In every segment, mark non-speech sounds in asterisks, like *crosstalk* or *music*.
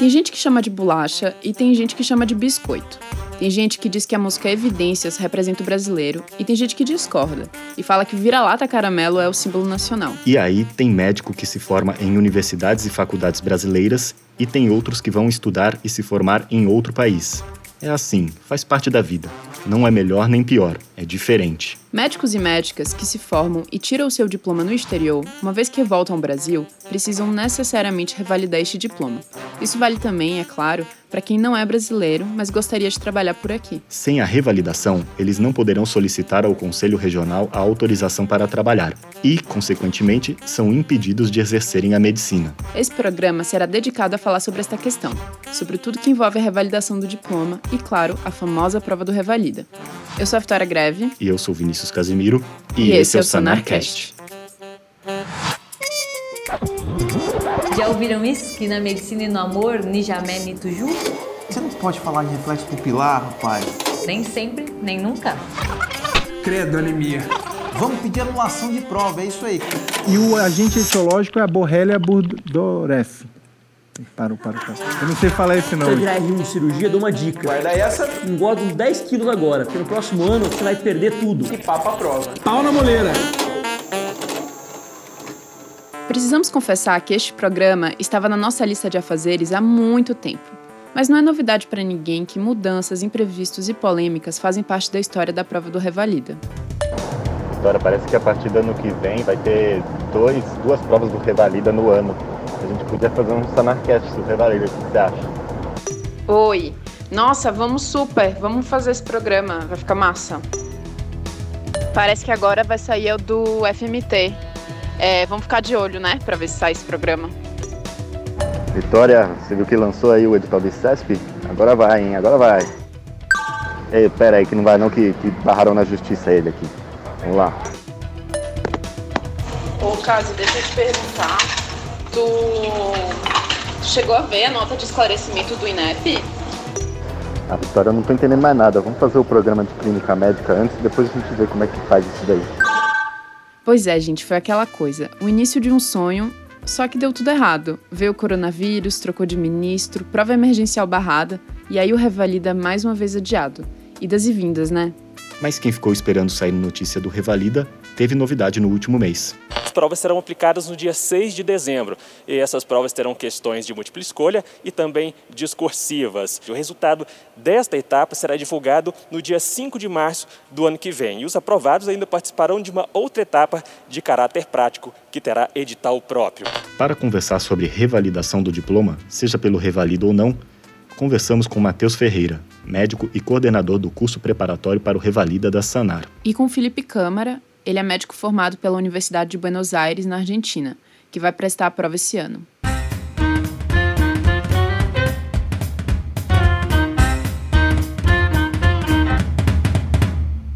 Tem gente que chama de bolacha e tem gente que chama de biscoito. Tem gente que diz que a música Evidências representa o brasileiro e tem gente que discorda e fala que vira-lata caramelo é o símbolo nacional. E aí tem médico que se forma em universidades e faculdades brasileiras e tem outros que vão estudar e se formar em outro país. É assim, faz parte da vida. Não é melhor nem pior, é diferente. Médicos e médicas que se formam e tiram o seu diploma no exterior, uma vez que voltam ao Brasil, precisam necessariamente revalidar este diploma. Isso vale também, é claro, para quem não é brasileiro, mas gostaria de trabalhar por aqui. Sem a revalidação, eles não poderão solicitar ao Conselho Regional a autorização para trabalhar e, consequentemente, são impedidos de exercerem a medicina. Esse programa será dedicado a falar sobre esta questão, sobre tudo que envolve a revalidação do diploma e, claro, a famosa prova do Revalida. Eu sou a Vitória Greve. E eu sou Vinícius Casimiro. E, e esse é o Sanarcast. Já ouviram isso? Que na medicina e no amor, Nijamé Nituju? Você não pode falar de reflexo pupilar, rapaz. Nem sempre, nem nunca. Credo, anemia. Vamos pedir anulação de prova, é isso aí. E o agente etiológico é a Borrelia burgdorferi. Parou, parou, parou. Eu não sei falar esse nome. Se você virar R1 de cirurgia, dou uma dica. Guarda essa. Engorda uns 10 quilos agora, porque no próximo ano você vai perder tudo. E papa a prova. Pau na moleira. Precisamos confessar que este programa estava na nossa lista de afazeres há muito tempo. Mas não é novidade para ninguém que mudanças, imprevistos e polêmicas fazem parte da história da prova do Revalida. História, parece que a partir do ano que vem vai ter dois, duas provas do Revalida no ano. A gente podia fazer um Sanarcast do Revalida, o que você acha? Oi! Nossa, vamos super! Vamos fazer esse programa, vai ficar massa. Parece que agora vai sair o do FMT, é, vamos ficar de olho, né, para ver se sai esse programa. Vitória, você viu que lançou aí o edital do CESP? Agora vai, hein? Agora vai. Ei, pera aí, que não vai não, que, que barraram na justiça ele aqui. Vamos lá. Ô, Cássio, deixa eu te perguntar. Tu chegou a ver a nota de esclarecimento do INEP? A Vitória, eu não tô entendendo mais nada. Vamos fazer o programa de clínica médica antes e depois a gente vê como é que faz isso daí. Pois é, gente, foi aquela coisa. O início de um sonho, só que deu tudo errado. Veio o coronavírus, trocou de ministro, prova emergencial barrada, e aí o Revalida mais uma vez adiado. Idas e vindas, né? Mas quem ficou esperando sair notícia do Revalida teve novidade no último mês. As provas serão aplicadas no dia 6 de dezembro e essas provas terão questões de múltipla escolha e também discursivas. O resultado desta etapa será divulgado no dia 5 de março do ano que vem e os aprovados ainda participarão de uma outra etapa de caráter prático que terá edital próprio. Para conversar sobre revalidação do diploma, seja pelo revalido ou não, conversamos com Matheus Ferreira, médico e coordenador do curso preparatório para o Revalida da Sanar. E com Felipe Câmara, ele é médico formado pela Universidade de Buenos Aires, na Argentina, que vai prestar a prova esse ano.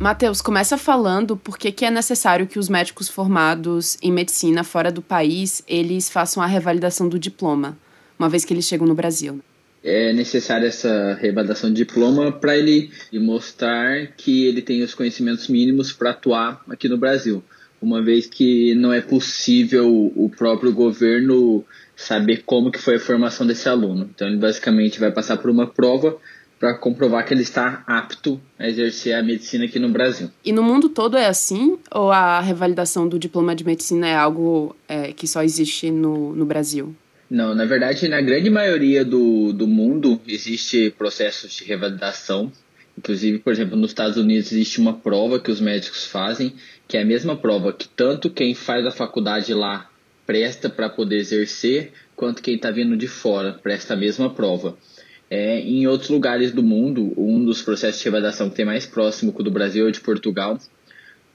Matheus, começa falando por que, é necessário que os médicos formados em medicina fora do país, eles façam a revalidação do diploma, uma vez que eles chegam no Brasil é necessária essa revalidação de diploma para ele mostrar que ele tem os conhecimentos mínimos para atuar aqui no Brasil, uma vez que não é possível o próprio governo saber como que foi a formação desse aluno. Então ele basicamente vai passar por uma prova para comprovar que ele está apto a exercer a medicina aqui no Brasil. E no mundo todo é assim? Ou a revalidação do diploma de medicina é algo é, que só existe no, no Brasil? Não, na verdade, na grande maioria do, do mundo existe processos de revalidação. Inclusive, por exemplo, nos Estados Unidos existe uma prova que os médicos fazem, que é a mesma prova que tanto quem faz a faculdade lá presta para poder exercer, quanto quem está vindo de fora presta a mesma prova. É, em outros lugares do mundo, um dos processos de revalidação que tem mais próximo com o do Brasil é o de Portugal,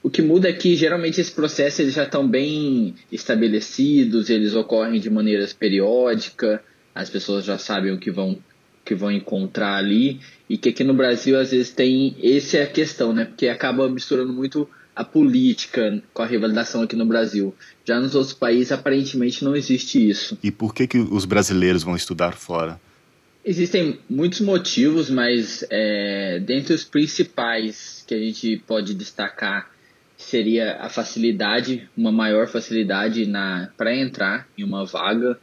o que muda é que geralmente esses processos eles já estão bem estabelecidos, eles ocorrem de maneiras periódicas, as pessoas já sabem o que vão que vão encontrar ali e que aqui no Brasil às vezes tem essa é a questão, né? Porque acaba misturando muito a política com a revalidação aqui no Brasil. Já nos outros países aparentemente não existe isso. E por que que os brasileiros vão estudar fora? Existem muitos motivos, mas é, dentre os principais que a gente pode destacar seria a facilidade, uma maior facilidade para entrar em uma vaga.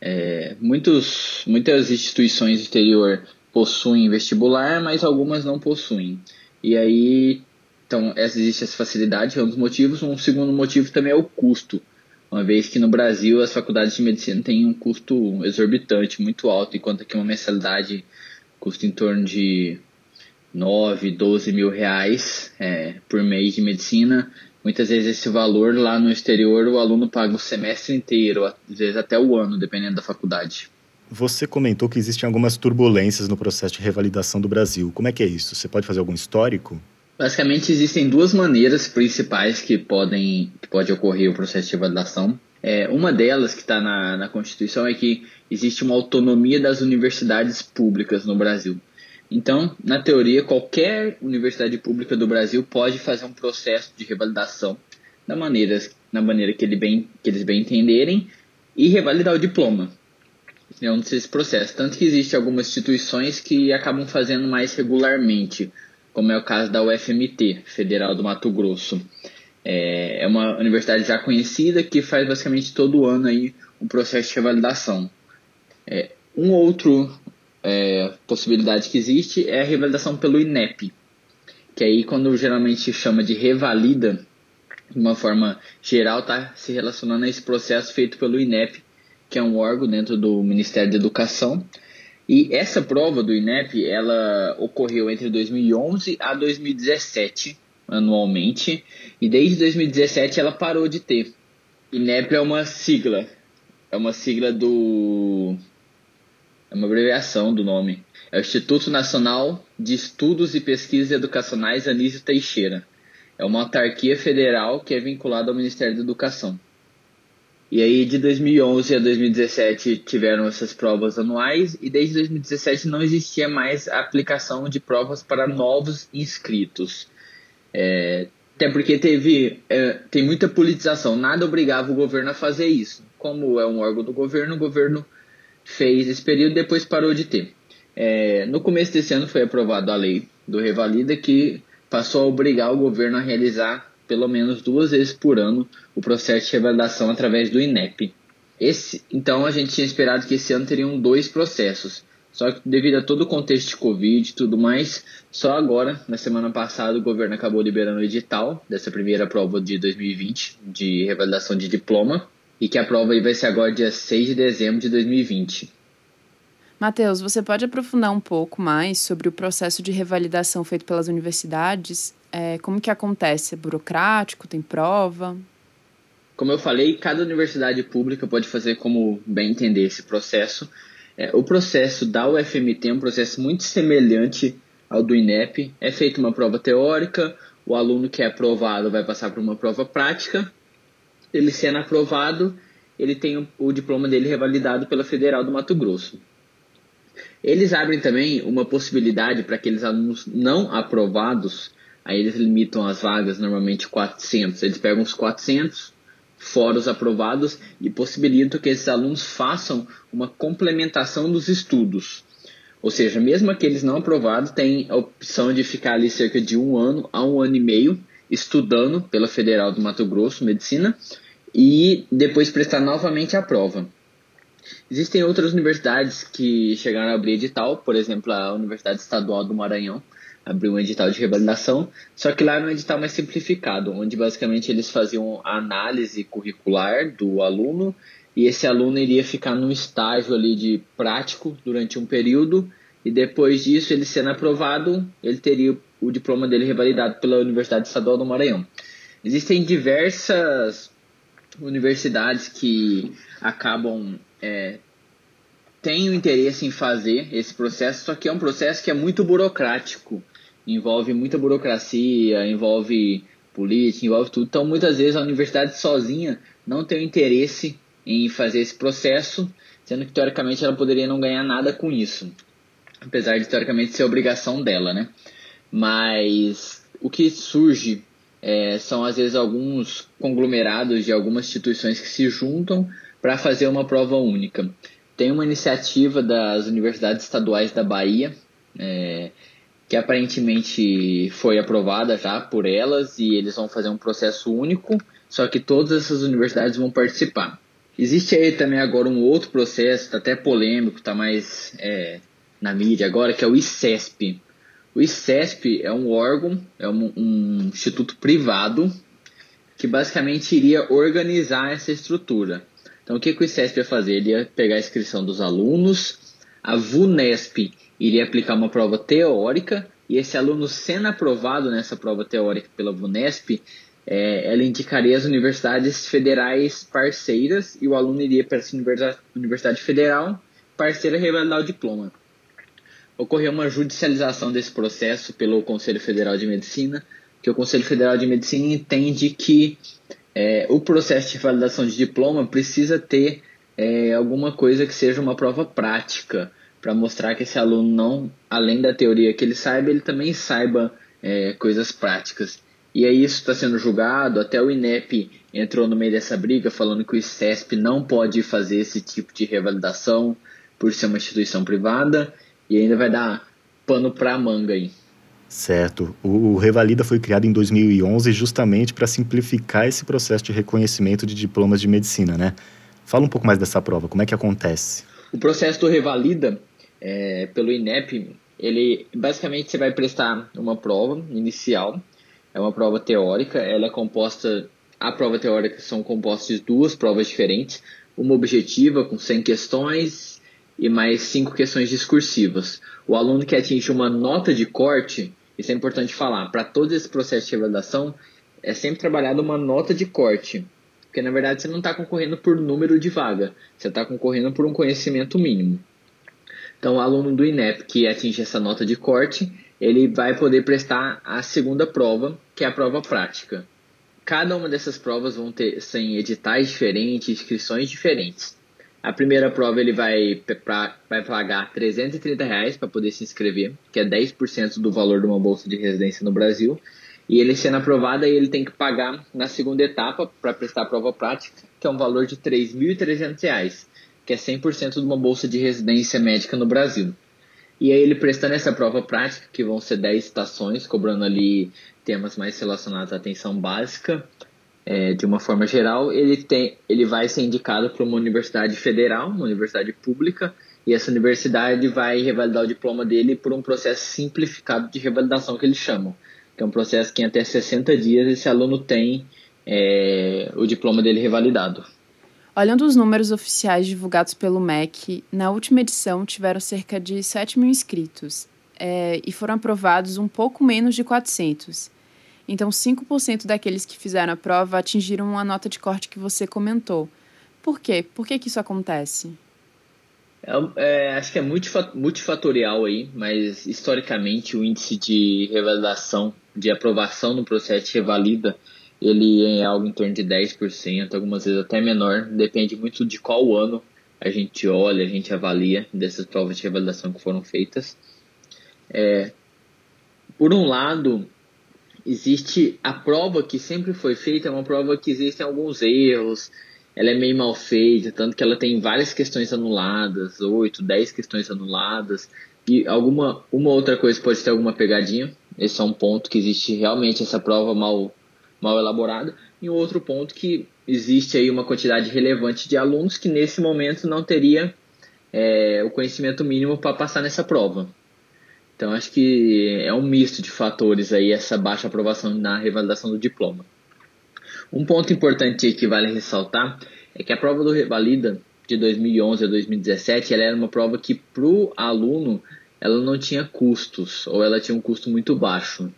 É, muitos, muitas instituições do exterior possuem vestibular, mas algumas não possuem. E aí, então, existe essa facilidade, é um dos motivos. Um segundo motivo também é o custo, uma vez que no Brasil as faculdades de medicina têm um custo exorbitante, muito alto, enquanto aqui uma mensalidade custa em torno de 9, 12 mil reais é, por mês de medicina. Muitas vezes esse valor lá no exterior o aluno paga o semestre inteiro, às vezes até o ano, dependendo da faculdade. Você comentou que existem algumas turbulências no processo de revalidação do Brasil. Como é que é isso? Você pode fazer algum histórico? Basicamente existem duas maneiras principais que podem que pode ocorrer o processo de revalidação. É, uma delas que está na, na Constituição é que existe uma autonomia das universidades públicas no Brasil. Então, na teoria, qualquer universidade pública do Brasil pode fazer um processo de revalidação da maneira, na maneira que, ele bem, que eles bem entenderem e revalidar o diploma é um desses processos. Tanto que existem algumas instituições que acabam fazendo mais regularmente, como é o caso da UFMT, Federal do Mato Grosso. É, é uma universidade já conhecida que faz basicamente todo ano aí um processo de revalidação. É, um outro é, possibilidade que existe é a revalidação pelo INEP, que aí quando geralmente chama de revalida, de uma forma geral, está se relacionando a esse processo feito pelo INEP, que é um órgão dentro do Ministério da Educação. E essa prova do INEP, ela ocorreu entre 2011 a 2017, anualmente, e desde 2017 ela parou de ter. INEP é uma sigla, é uma sigla do é uma abreviação do nome. É o Instituto Nacional de Estudos e Pesquisas Educacionais Anísio Teixeira. É uma autarquia federal que é vinculada ao Ministério da Educação. E aí de 2011 a 2017 tiveram essas provas anuais e desde 2017 não existia mais a aplicação de provas para novos inscritos. É, até porque teve é, tem muita politização, nada obrigava o governo a fazer isso. Como é um órgão do governo, o governo fez esse período depois parou de ter. É, no começo desse ano foi aprovada a lei do Revalida que passou a obrigar o governo a realizar pelo menos duas vezes por ano o processo de revalidação através do INEP. Esse, então a gente tinha esperado que esse ano teriam dois processos. Só que devido a todo o contexto de Covid e tudo mais, só agora, na semana passada, o governo acabou liberando o edital dessa primeira prova de 2020 de revalidação de diploma e que a prova aí vai ser agora dia 6 de dezembro de 2020. Matheus, você pode aprofundar um pouco mais sobre o processo de revalidação feito pelas universidades é, como que acontece? É burocrático? Tem prova? Como eu falei, cada universidade pública pode fazer como bem entender esse processo. É, o processo da UFMT é um processo muito semelhante ao do INEP. É feita uma prova teórica, o aluno que é aprovado vai passar por uma prova prática. Ele sendo aprovado, ele tem o, o diploma dele revalidado pela Federal do Mato Grosso. Eles abrem também uma possibilidade para aqueles alunos não aprovados Aí eles limitam as vagas normalmente 400. Eles pegam os 400 fora os aprovados e possibilitam que esses alunos façam uma complementação dos estudos. Ou seja, mesmo aqueles não aprovados têm a opção de ficar ali cerca de um ano a um ano e meio estudando pela Federal do Mato Grosso Medicina e depois prestar novamente a prova. Existem outras universidades que chegaram a abrir edital, por exemplo, a Universidade Estadual do Maranhão, abriu um edital de revalidação, só que lá era um edital mais simplificado, onde basicamente eles faziam a análise curricular do aluno e esse aluno iria ficar num estágio ali de prático durante um período e depois disso, ele sendo aprovado, ele teria o diploma dele revalidado pela Universidade Estadual do Maranhão. Existem diversas universidades que acabam é, têm o interesse em fazer esse processo, só que é um processo que é muito burocrático envolve muita burocracia, envolve política, envolve tudo. Então, muitas vezes a universidade sozinha não tem o interesse em fazer esse processo, sendo que teoricamente ela poderia não ganhar nada com isso, apesar de teoricamente ser obrigação dela, né? Mas o que surge é, são às vezes alguns conglomerados de algumas instituições que se juntam para fazer uma prova única. Tem uma iniciativa das universidades estaduais da Bahia, é, que aparentemente foi aprovada já por elas e eles vão fazer um processo único, só que todas essas universidades vão participar. Existe aí também agora um outro processo, tá até polêmico, tá mais é, na mídia agora, que é o ICESP. O ICESP é um órgão, é um, um instituto privado que basicamente iria organizar essa estrutura. Então, o que, que o ICESP ia fazer? Ele ia pegar a inscrição dos alunos, a VUNESP iria aplicar uma prova teórica, e esse aluno sendo aprovado nessa prova teórica pela VUNESP, é, ela indicaria as universidades federais parceiras e o aluno iria para essa universidade federal parceira revalidar o diploma. Ocorreu uma judicialização desse processo pelo Conselho Federal de Medicina, que o Conselho Federal de Medicina entende que é, o processo de validação de diploma precisa ter é, alguma coisa que seja uma prova prática, para mostrar que esse aluno não, além da teoria que ele saiba, ele também saiba é, coisas práticas. E aí isso está sendo julgado, até o INEP entrou no meio dessa briga falando que o ICESP não pode fazer esse tipo de revalidação por ser uma instituição privada e ainda vai dar pano para a manga aí. Certo. O Revalida foi criado em 2011 justamente para simplificar esse processo de reconhecimento de diplomas de medicina, né? Fala um pouco mais dessa prova, como é que acontece? O processo do Revalida, é, pelo INEP, ele basicamente você vai prestar uma prova inicial é uma prova teórica, ela é composta, a prova teórica são compostas de duas provas diferentes, uma objetiva com 100 questões e mais cinco questões discursivas. O aluno que atinge uma nota de corte, isso é importante falar, para todo esse processo de avaliação, é sempre trabalhado uma nota de corte, porque na verdade você não está concorrendo por número de vaga, você está concorrendo por um conhecimento mínimo. Então, o aluno do INEP que atinge essa nota de corte, ele vai poder prestar a segunda prova, que é a prova prática. Cada uma dessas provas vão ter sem editais diferentes, inscrições diferentes. A primeira prova ele vai, pra, vai pagar 330 reais para poder se inscrever, que é 10% do valor de uma bolsa de residência no Brasil. E ele sendo aprovado, ele tem que pagar na segunda etapa para prestar a prova prática, que é um valor de 3.300 reais, que é 100% de uma bolsa de residência médica no Brasil. E aí ele prestando essa prova prática, que vão ser 10 estações, cobrando ali temas mais relacionados à atenção básica, é, de uma forma geral, ele, tem, ele vai ser indicado para uma universidade federal, uma universidade pública, e essa universidade vai revalidar o diploma dele por um processo simplificado de revalidação que eles chamam, que é um processo que em até 60 dias esse aluno tem é, o diploma dele revalidado. Olhando os números oficiais divulgados pelo MEC, na última edição tiveram cerca de 7 mil inscritos é, e foram aprovados um pouco menos de 400. Então, 5% daqueles que fizeram a prova atingiram a nota de corte que você comentou. Por quê? Por que, que isso acontece? É, é, acho que é multifatorial aí, mas historicamente o índice de revalidação, de aprovação no processo de revalida, ele é algo em torno de 10%, algumas vezes até menor, depende muito de qual ano a gente olha, a gente avalia dessas provas de revalidação que foram feitas. É, por um lado, existe a prova que sempre foi feita, é uma prova que existem alguns erros, ela é meio mal feita, tanto que ela tem várias questões anuladas, 8, 10 questões anuladas, e alguma uma outra coisa pode ter alguma pegadinha. Esse é um ponto que existe realmente essa prova mal mal elaborada. E outro ponto que existe aí uma quantidade relevante de alunos que nesse momento não teria é, o conhecimento mínimo para passar nessa prova. Então acho que é um misto de fatores aí essa baixa aprovação na revalidação do diploma. Um ponto importante que vale ressaltar é que a prova do Revalida de 2011 a 2017 ela era uma prova que para o aluno ela não tinha custos ou ela tinha um custo muito baixo.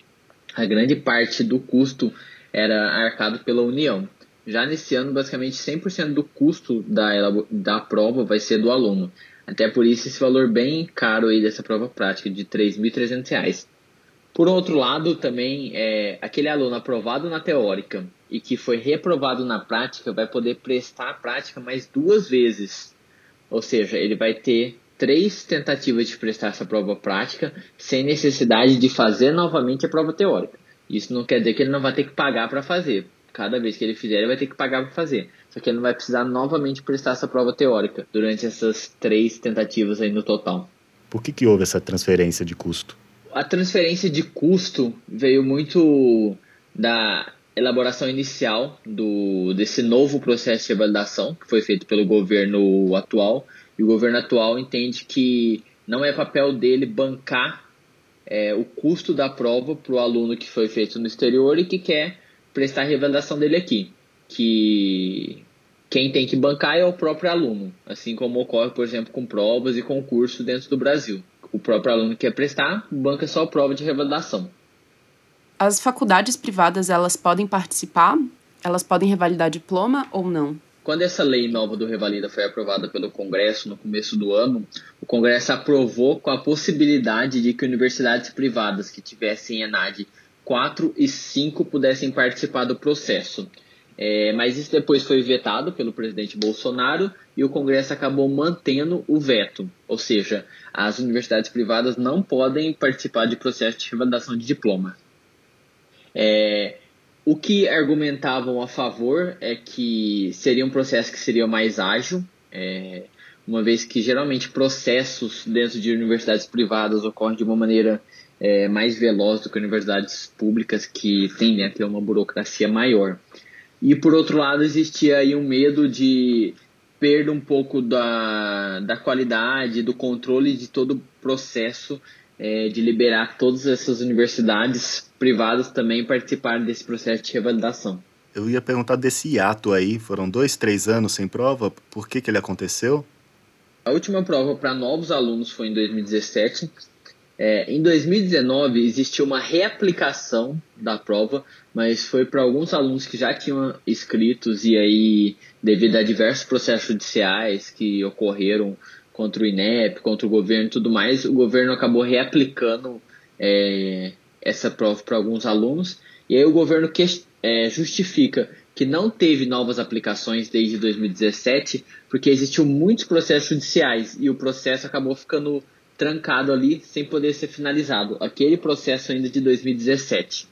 A grande parte do custo era arcado pela União. Já nesse ano, basicamente 100% do custo da, da prova vai ser do aluno. Até por isso esse valor bem caro aí dessa prova prática de R$ 3.300. Por outro lado, também é, aquele aluno aprovado na teórica e que foi reprovado na prática vai poder prestar a prática mais duas vezes. Ou seja, ele vai ter três tentativas de prestar essa prova prática sem necessidade de fazer novamente a prova teórica. Isso não quer dizer que ele não vai ter que pagar para fazer. Cada vez que ele fizer, ele vai ter que pagar para fazer. Só que ele não vai precisar novamente prestar essa prova teórica durante essas três tentativas aí no total. Por que, que houve essa transferência de custo? A transferência de custo veio muito da elaboração inicial do, desse novo processo de validação que foi feito pelo governo atual. E o governo atual entende que não é papel dele bancar é, o custo da prova para o aluno que foi feito no exterior e que quer prestar a revalidação dele aqui. Que quem tem que bancar é o próprio aluno, assim como ocorre, por exemplo, com provas e concursos dentro do Brasil. O próprio aluno quer prestar, banca só a prova de revalidação. As faculdades privadas, elas podem participar? Elas podem revalidar diploma ou não? Quando essa lei nova do Revalida foi aprovada pelo Congresso no começo do ano, o Congresso aprovou com a possibilidade de que universidades privadas que tivessem ENAD 4 e 5 pudessem participar do processo. É, mas isso depois foi vetado pelo presidente Bolsonaro e o Congresso acabou mantendo o veto. Ou seja, as universidades privadas não podem participar de processo de revalidação de diploma. É, o que argumentavam a favor é que seria um processo que seria mais ágil, é, uma vez que geralmente processos dentro de universidades privadas ocorrem de uma maneira é, mais veloz do que universidades públicas que tendem a ter uma burocracia maior. E por outro lado, existia aí um medo de perda um pouco da, da qualidade, do controle de todo o processo é, de liberar todas essas universidades privadas também participarem desse processo de revalidação. Eu ia perguntar desse hiato aí, foram dois, três anos sem prova, por que, que ele aconteceu? A última prova para novos alunos foi em 2017. É, em 2019 existiu uma reaplicação da prova, mas foi para alguns alunos que já tinham inscritos e aí, devido a diversos processos judiciais que ocorreram contra o INEP, contra o governo e tudo mais, o governo acabou reaplicando é, essa prova para alguns alunos, e aí o governo que, é, justifica que não teve novas aplicações desde 2017, porque existiam muitos processos judiciais e o processo acabou ficando trancado ali sem poder ser finalizado. Aquele processo ainda de 2017.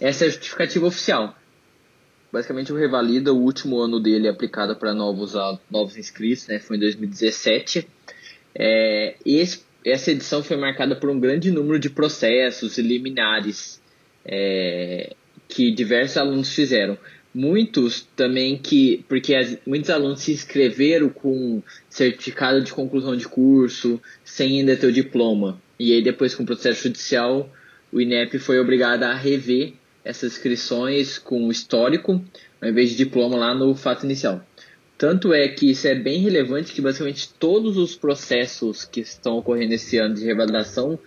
Essa é a justificativa oficial. Basicamente, o Revalida, o último ano dele aplicado para novos, novos inscritos, né, foi em 2017. É, esse essa edição foi marcada por um grande número de processos liminares é, que diversos alunos fizeram. Muitos também que, porque as, muitos alunos se inscreveram com certificado de conclusão de curso, sem ainda ter o diploma. E aí depois com o processo judicial, o INEP foi obrigado a rever essas inscrições com histórico, ao invés de diploma lá no fato inicial. Tanto é que isso é bem relevante que basicamente todos os processos que estão ocorrendo esse ano de revalidação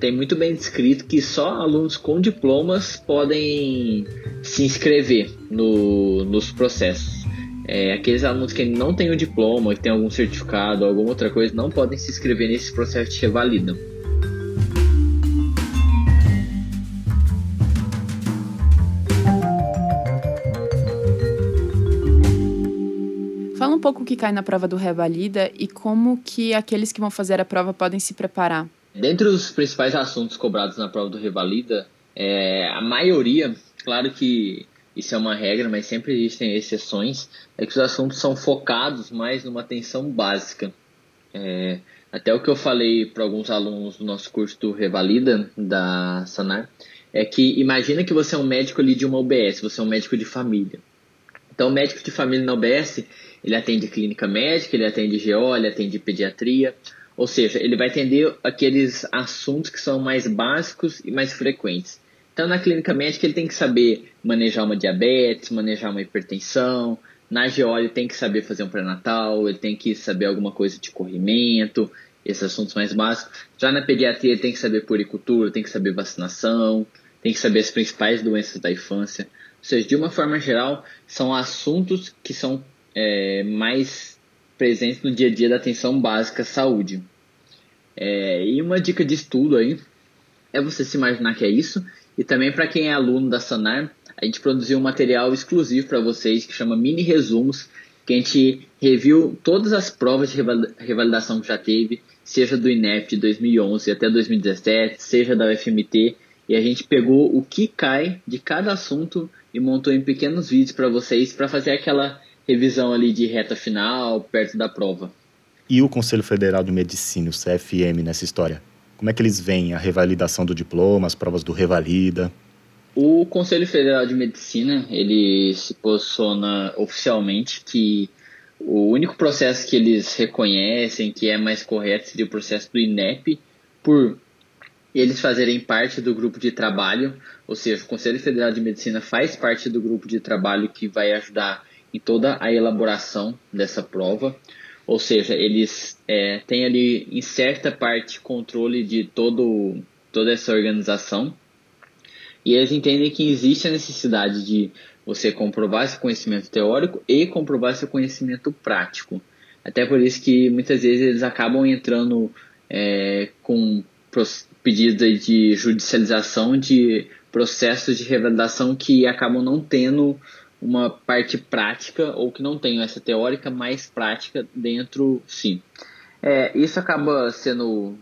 tem muito bem descrito que só alunos com diplomas podem se inscrever no, nos processos. É, aqueles alunos que não têm o diploma, que têm algum certificado ou alguma outra coisa, não podem se inscrever nesse processo de revalida. Pouco que cai na prova do Revalida e como que aqueles que vão fazer a prova podem se preparar. Dentre os principais assuntos cobrados na prova do Revalida, é, a maioria, claro que isso é uma regra, mas sempre existem exceções, é que os assuntos são focados mais numa atenção básica. É, até o que eu falei para alguns alunos do nosso curso do Revalida, da Sanar, é que imagina que você é um médico ali de uma UBS, você é um médico de família. Então, médico de família na UBS, ele atende clínica médica, ele atende GO, ele atende pediatria, ou seja, ele vai atender aqueles assuntos que são mais básicos e mais frequentes. Então, na clínica médica, ele tem que saber manejar uma diabetes, manejar uma hipertensão. Na GO, ele tem que saber fazer um pré-natal, ele tem que saber alguma coisa de corrimento, esses assuntos mais básicos. Já na pediatria, ele tem que saber puricultura, tem que saber vacinação, tem que saber as principais doenças da infância. Ou seja, de uma forma geral, são assuntos que são é, mais presentes no dia a dia da atenção básica à saúde. É, e uma dica de estudo aí é você se imaginar que é isso. E também para quem é aluno da Sanar, a gente produziu um material exclusivo para vocês que chama Mini Resumos, que a gente reviu todas as provas de revalidação que já teve, seja do INEP de 2011 até 2017, seja da UFMT, e a gente pegou o que cai de cada assunto e montou em pequenos vídeos para vocês para fazer aquela revisão ali de reta final, perto da prova. E o Conselho Federal de Medicina, o CFM, nessa história? Como é que eles veem a revalidação do diploma, as provas do Revalida? O Conselho Federal de Medicina, ele se posiciona oficialmente que o único processo que eles reconhecem que é mais correto seria o processo do INEP, por eles fazerem parte do grupo de trabalho, ou seja, o Conselho Federal de Medicina faz parte do grupo de trabalho que vai ajudar em toda a elaboração dessa prova, ou seja, eles é, têm ali em certa parte controle de todo, toda essa organização e eles entendem que existe a necessidade de você comprovar esse conhecimento teórico e comprovar esse conhecimento prático. Até por isso que muitas vezes eles acabam entrando é, com pedidos de judicialização de processos de revalidação que acabam não tendo uma parte prática ou que não tenham essa teórica mais prática dentro, sim. É, isso acaba sendo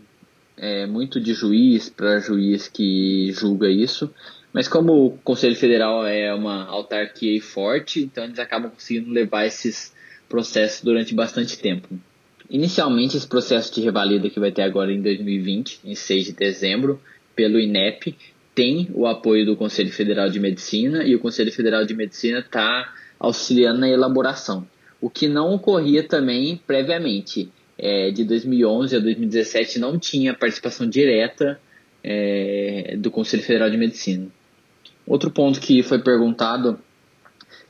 é, muito de juiz para juiz que julga isso, mas como o Conselho Federal é uma autarquia forte, então eles acabam conseguindo levar esses processos durante bastante tempo. Inicialmente, esse processo de revalida que vai ter agora em 2020, em 6 de dezembro, pelo INEP, tem o apoio do Conselho Federal de Medicina e o Conselho Federal de Medicina está auxiliando na elaboração. O que não ocorria também previamente é, de 2011 a 2017 não tinha participação direta é, do Conselho Federal de Medicina. Outro ponto que foi perguntado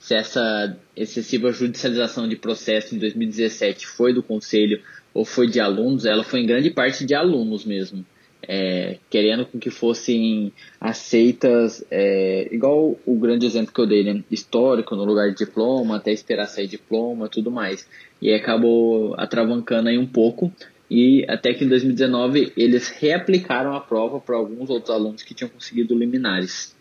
se essa excessiva judicialização de processo em 2017 foi do Conselho ou foi de alunos, ela foi em grande parte de alunos mesmo. É, querendo que fossem aceitas, é, igual o grande exemplo que eu dei, né? histórico no lugar de diploma, até esperar sair diploma, tudo mais e acabou atravancando aí um pouco. E até que em 2019 eles reaplicaram a prova para alguns outros alunos que tinham conseguido liminares.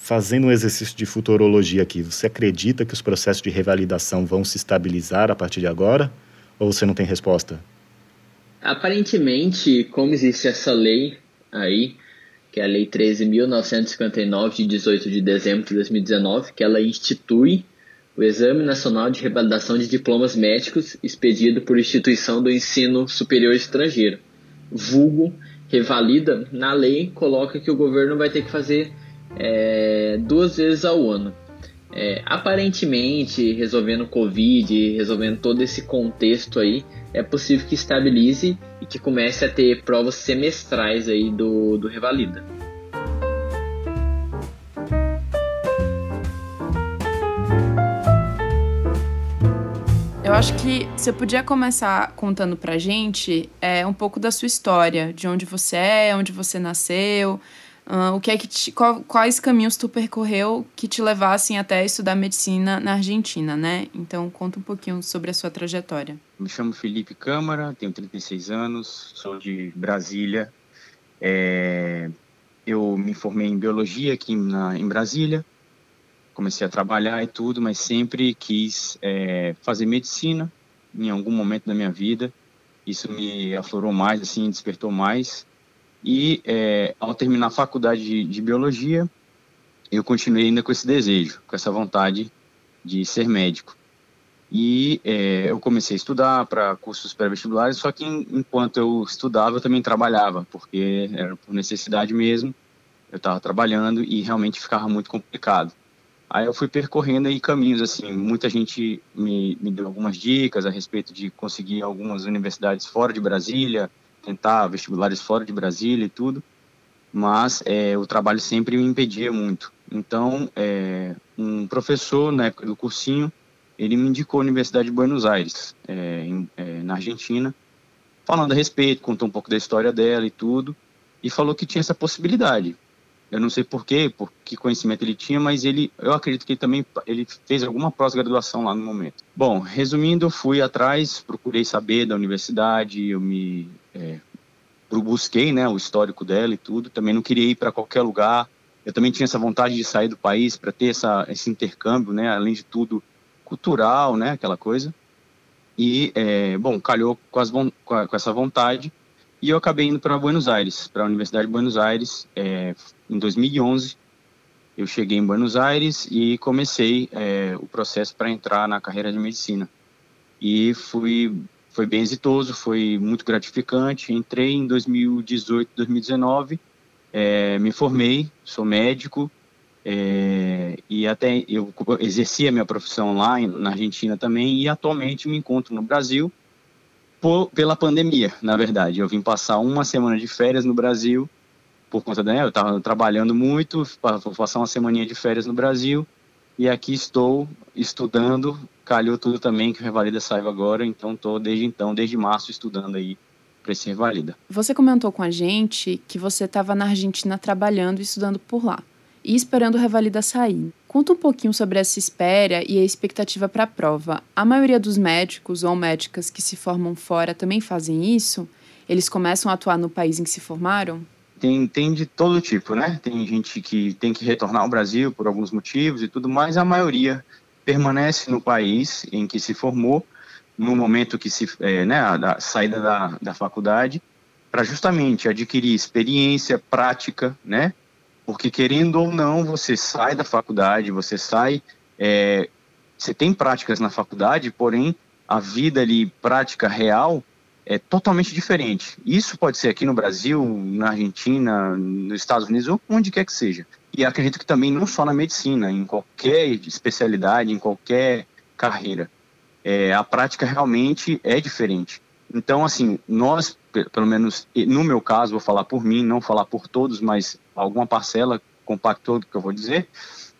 Fazendo um exercício de futurologia aqui, você acredita que os processos de revalidação vão se estabilizar a partir de agora? Ou você não tem resposta? Aparentemente, como existe essa lei aí, que é a Lei 13.959, de 18 de dezembro de 2019, que ela institui o Exame Nacional de Revalidação de Diplomas Médicos expedido por instituição do ensino superior estrangeiro. Vulgo, revalida, na lei coloca que o governo vai ter que fazer é, duas vezes ao ano. É, aparentemente, resolvendo o Covid, resolvendo todo esse contexto aí, é possível que estabilize e que comece a ter provas semestrais aí do, do Revalida. Eu acho que você podia começar contando pra gente é, um pouco da sua história, de onde você é, onde você nasceu, uh, o que é que te, qual, quais caminhos tu percorreu que te levassem até estudar medicina na Argentina, né? Então conta um pouquinho sobre a sua trajetória. Me chamo Felipe Câmara, tenho 36 anos, sou de Brasília. É, eu me formei em biologia aqui na, em Brasília comecei a trabalhar e tudo, mas sempre quis é, fazer medicina em algum momento da minha vida. Isso me aflorou mais, assim, despertou mais. E é, ao terminar a faculdade de, de, biologia, eu continuei ainda com esse desejo, com essa vontade de ser médico. E é, eu comecei a estudar para cursos pré-vestibulares, só que enquanto eu estudava, eu também trabalhava, porque era por necessidade mesmo. Eu estava trabalhando e realmente ficava muito complicado. Aí eu fui percorrendo aí caminhos, assim, muita gente me, me deu algumas dicas a respeito de conseguir algumas universidades fora de Brasília, tentar vestibulares fora de Brasília e tudo, mas é, o trabalho sempre me impedia muito. Então, é, um professor época do cursinho, ele me indicou a Universidade de Buenos Aires, é, em, é, na Argentina, falando a respeito, contou um pouco da história dela e tudo, e falou que tinha essa possibilidade. Eu não sei por quê, por que conhecimento ele tinha, mas ele, eu acredito que ele também ele fez alguma pós-graduação lá no momento. Bom, resumindo, eu fui atrás, procurei saber da universidade, eu me é, busquei, né, o histórico dela e tudo. Também não queria ir para qualquer lugar. Eu também tinha essa vontade de sair do país para ter essa, esse intercâmbio, né, além de tudo cultural, né, aquela coisa. E é, bom, calhou com, as, com, a, com essa vontade e eu acabei indo para Buenos Aires, para a Universidade de Buenos Aires, é, em 2011. Eu cheguei em Buenos Aires e comecei é, o processo para entrar na carreira de medicina. E fui, foi bem exitoso, foi muito gratificante. Entrei em 2018, 2019, é, me formei, sou médico É, e até eu exerci a minha profissão lá na Argentina também e atualmente me encontro no Brasil por, pela pandemia, na verdade. Eu vim passar uma semana de férias no Brasil por conta da, né, eu estava trabalhando muito, vou passar uma semaninha de férias no Brasil e aqui estou estudando, calhou tudo também que o Revalida saiba agora, então estou desde então, desde março estudando aí para esse Revalida. Você comentou com a gente que você estava na Argentina trabalhando e estudando por lá e esperando o Revalida sair. Conta um pouquinho sobre essa espera e a expectativa para a prova. A maioria dos médicos ou médicas que se formam fora também fazem isso? Eles começam a atuar no país em que se formaram? Tem, tem de todo tipo, né? Tem gente que tem que retornar ao Brasil por alguns motivos e tudo mais. A maioria permanece no país em que se formou no momento que se, é, né, a, saída da, da faculdade, para justamente adquirir experiência prática, né? Porque querendo ou não, você sai da faculdade, você sai, é, você tem práticas na faculdade, porém a vida ali prática real é totalmente diferente. Isso pode ser aqui no Brasil, na Argentina, nos Estados Unidos onde quer que seja. E acredito que também não só na medicina, em qualquer especialidade, em qualquer carreira, é, a prática realmente é diferente. Então, assim, nós, pelo menos no meu caso, vou falar por mim, não falar por todos, mas alguma parcela compactou do que eu vou dizer,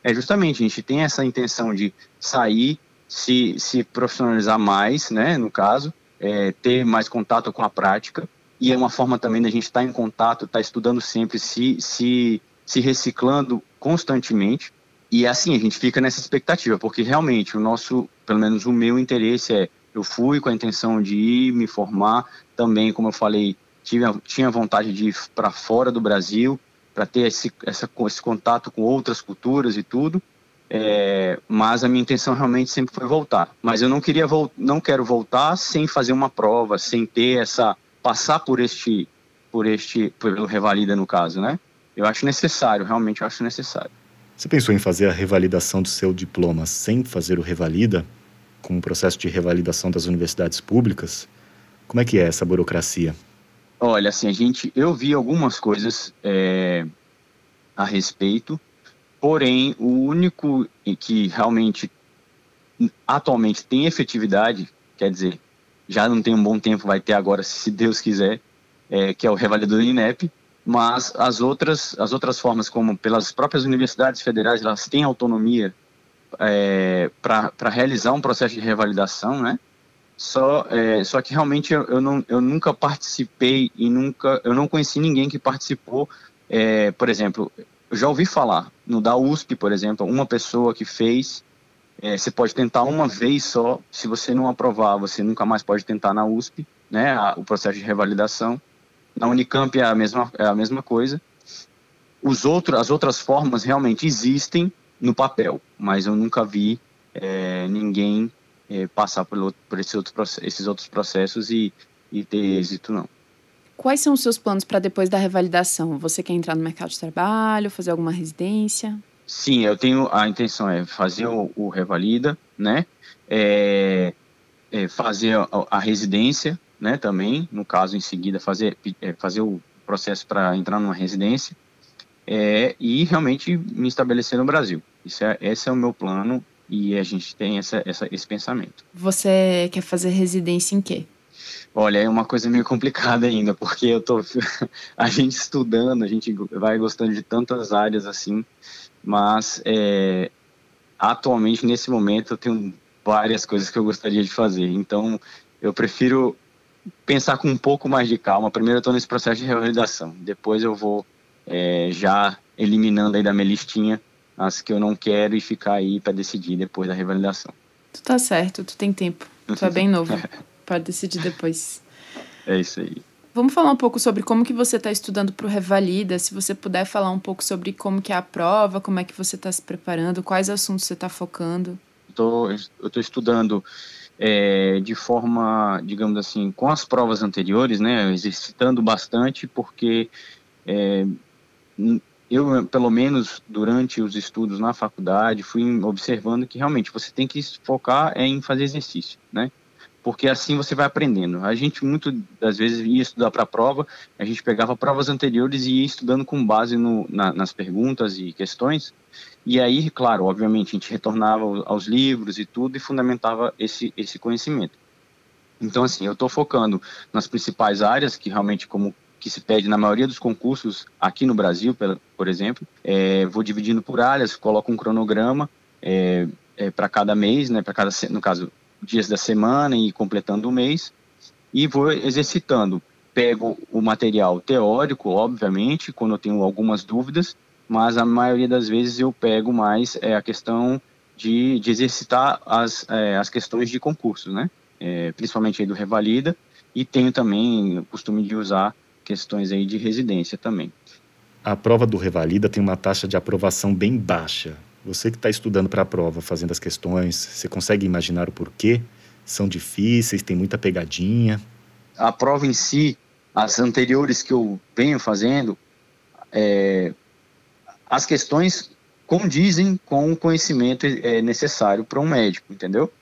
é justamente a gente tem essa intenção de sair, se, se profissionalizar mais, né, no caso, é, ter mais contato com a prática, e é uma forma também da gente estar em contato, estar estudando sempre, se, se, se reciclando constantemente, e assim a gente fica nessa expectativa, porque realmente o nosso, pelo menos o meu interesse é eu fui com a intenção de ir me formar. Também, como eu falei, tive, tinha vontade de ir para fora do Brasil para ter esse, essa, esse contato com outras culturas e tudo. É, mas a minha intenção realmente sempre foi voltar. Mas eu não queria não quero voltar sem fazer uma prova, sem ter essa passar por este por este pelo revalida no caso, né? Eu acho necessário, realmente eu acho necessário. Você pensou em fazer a revalidação do seu diploma sem fazer o revalida? com o processo de revalidação das universidades públicas. Como é que é essa burocracia? Olha, assim, a gente, eu vi algumas coisas é, a respeito, porém, o único que realmente atualmente tem efetividade, quer dizer, já não tem um bom tempo, vai ter agora, se Deus quiser, é, que é o revalidador INEP, mas as outras, as outras formas, como pelas próprias universidades federais, elas têm autonomia é, para realizar um processo de revalidação, né? Só, é, só que realmente eu, eu, não, eu nunca participei e nunca eu não conheci ninguém que participou. É, por exemplo, eu já ouvi falar no da USP, por exemplo, uma pessoa que fez. É, você pode tentar uma vez só. Se você não aprovar, você nunca mais pode tentar na USP, né? A, o processo de revalidação. Na Unicamp é a mesma é a mesma coisa. Os outros, as outras formas realmente existem, no papel, mas eu nunca vi é, ninguém é, passar por, por esses, outros, esses outros processos e, e ter êxito, não. Quais são os seus planos para depois da revalidação? Você quer entrar no mercado de trabalho, fazer alguma residência? Sim, eu tenho a intenção é fazer o, o revalida, né? É, é fazer a, a, residência, né? Também, no caso, em seguida fazer é, fazer o processo para entrar numa residência é, e realmente me estabelecer no Brasil. Isso é, esse é o meu plano e a gente tem essa, essa, esse pensamento. Você quer fazer residência em quê? Olha, é uma coisa meio complicada ainda, porque eu tô *laughs* a gente estudando, a gente vai gostando de tantas áreas assim, mas é, atualmente nesse momento eu tenho várias coisas que eu gostaria de fazer. Então, eu prefiro pensar com um pouco mais de calma. Primeiro eu estou nesse processo de realização, depois eu vou é, já eliminando aí da minha listinha as que eu não quero e ficar aí para decidir depois da revalidação. Tu tá certo, tu tem tempo. Tu é bem novo. *laughs* Pode decidir depois. É isso aí. Vamos falar um pouco sobre como que você está estudando para o Revalida, se você puder falar um pouco sobre como que é a prova, como é que você está se preparando, quais assuntos você está focando. Tô, eu estou estudando é, de forma, digamos assim, com as provas anteriores, né, exercitando bastante, porque é, eu, pelo menos durante os estudos na faculdade, fui observando que realmente você tem que focar em fazer exercício, né? Porque assim você vai aprendendo. A gente, muito das vezes, ia estudar para a prova, a gente pegava provas anteriores e ia estudando com base no, na, nas perguntas e questões, e aí, claro, obviamente, a gente retornava aos livros e tudo e fundamentava esse, esse conhecimento. Então, assim, eu estou focando nas principais áreas que realmente, como que se pede na maioria dos concursos aqui no Brasil, por exemplo, é, vou dividindo por áreas, coloco um cronograma é, é, para cada mês, né, para cada, no caso, dias da semana e completando o mês, e vou exercitando. Pego o material teórico, obviamente, quando eu tenho algumas dúvidas, mas a maioria das vezes eu pego mais é, a questão de, de exercitar as, é, as questões de concurso, né? É, principalmente aí do Revalida, e tenho também o costume de usar questões aí de residência também. A prova do Revalida tem uma taxa de aprovação bem baixa, você que está estudando para a prova, fazendo as questões, você consegue imaginar o porquê? São difíceis, tem muita pegadinha? A prova em si, as anteriores que eu venho fazendo, é, as questões condizem com o conhecimento é, necessário para um médico, entendeu?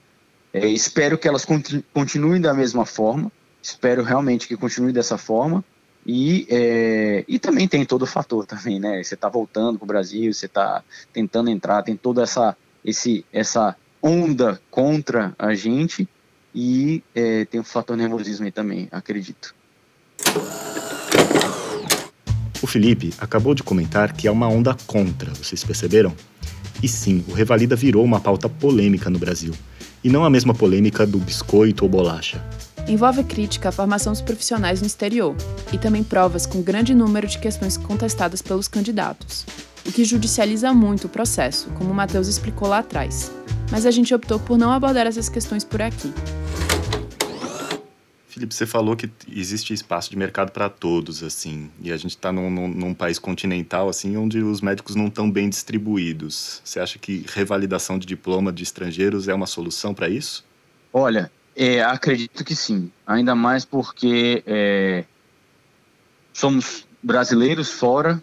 É, espero que elas continuem da mesma forma, espero realmente que continue dessa forma, e, é, e também tem todo o fator também, né? Você está voltando para o Brasil, você está tentando entrar, tem toda essa, esse, essa onda contra a gente e é, tem o fator nervosismo aí também, acredito. O Felipe acabou de comentar que é uma onda contra, vocês perceberam? E sim, o Revalida virou uma pauta polêmica no Brasil. E não a mesma polêmica do biscoito ou bolacha envolve crítica à formação dos profissionais no exterior e também provas com grande número de questões contestadas pelos candidatos, o que judicializa muito o processo, como o Matheus explicou lá atrás. Mas a gente optou por não abordar essas questões por aqui. Felipe, você falou que existe espaço de mercado para todos, assim, e a gente está num, num, num, país continental, assim, onde os médicos não estão bem distribuídos. Você acha que revalidação de diploma de estrangeiros é uma solução para isso? Olha, é, acredito que sim, ainda mais porque é, somos brasileiros fora,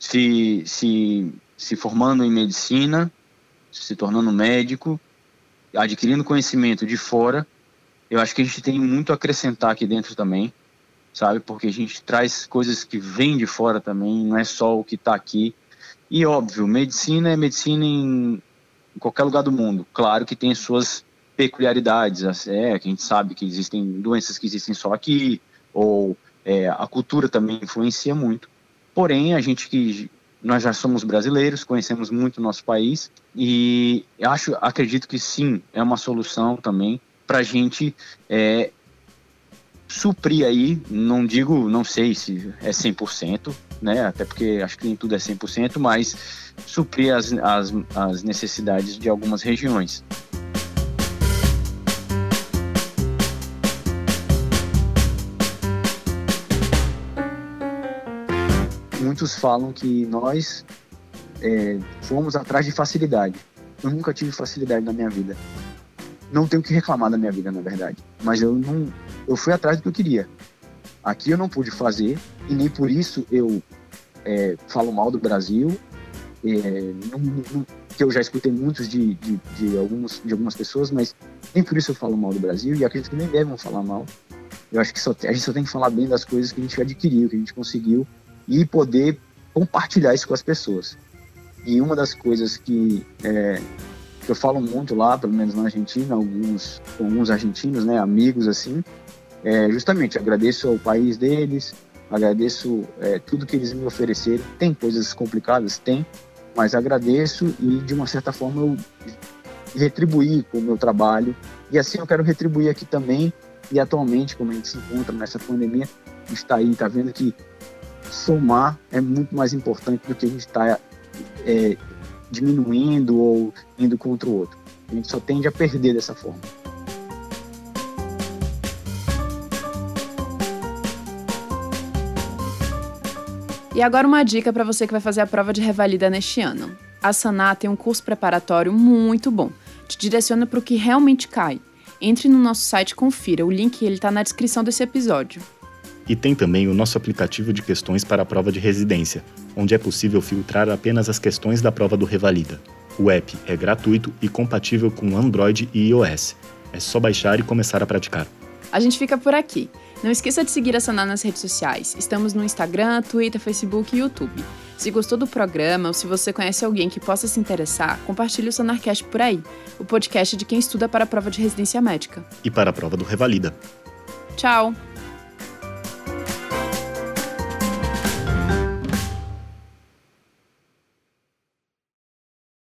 se, se, se formando em medicina, se tornando médico, adquirindo conhecimento de fora. Eu acho que a gente tem muito a acrescentar aqui dentro também, sabe? Porque a gente traz coisas que vêm de fora também, não é só o que está aqui. E óbvio, medicina é medicina em, em qualquer lugar do mundo. Claro que tem suas peculiaridades, é, que a gente sabe que existem doenças que existem só aqui, ou é, a cultura também influencia muito. Porém, a gente que nós já somos brasileiros, conhecemos muito o nosso país e acho, acredito que sim, é uma solução também para a gente é, suprir aí, não digo, não sei se é 100%, né, até porque acho que nem tudo é 100%, mas suprir as, as, as necessidades de algumas regiões. Muitos falam que nós é, fomos atrás de facilidade. Eu nunca tive facilidade na minha vida. Não tenho que reclamar da minha vida, na verdade. Mas eu não, eu fui atrás do que eu queria. Aqui eu não pude fazer e nem por isso eu é, falo mal do Brasil. É, não, não, que eu já escutei muitos de, de, de, alguns, de algumas pessoas, mas nem por isso eu falo mal do Brasil e acredito que nem devem falar mal. Eu acho que só, a gente só tem que falar bem das coisas que a gente adquiriu, que a gente conseguiu e poder compartilhar isso com as pessoas. E uma das coisas que, é, que eu falo muito lá, pelo menos na Argentina, alguns, alguns argentinos, né, amigos assim, é justamente agradeço ao país deles, agradeço é, tudo que eles me ofereceram. Tem coisas complicadas? Tem, mas agradeço e de uma certa forma eu retribuir com o meu trabalho. E assim eu quero retribuir aqui também. E atualmente, como a gente se encontra nessa pandemia, está aí, está vendo que somar é muito mais importante do que a gente estar tá, é, diminuindo ou indo contra o outro. A gente só tende a perder dessa forma. E agora uma dica para você que vai fazer a prova de revalida neste ano. A Saná tem um curso preparatório muito bom. Te direciona para o que realmente cai. Entre no nosso site e confira. O link está na descrição desse episódio. E tem também o nosso aplicativo de questões para a prova de residência, onde é possível filtrar apenas as questões da prova do Revalida. O app é gratuito e compatível com Android e iOS. É só baixar e começar a praticar. A gente fica por aqui. Não esqueça de seguir a Sanar nas redes sociais. Estamos no Instagram, Twitter, Facebook e YouTube. Se gostou do programa ou se você conhece alguém que possa se interessar, compartilhe o Sanarcast por aí, o podcast de quem estuda para a prova de residência médica. E para a prova do Revalida. Tchau!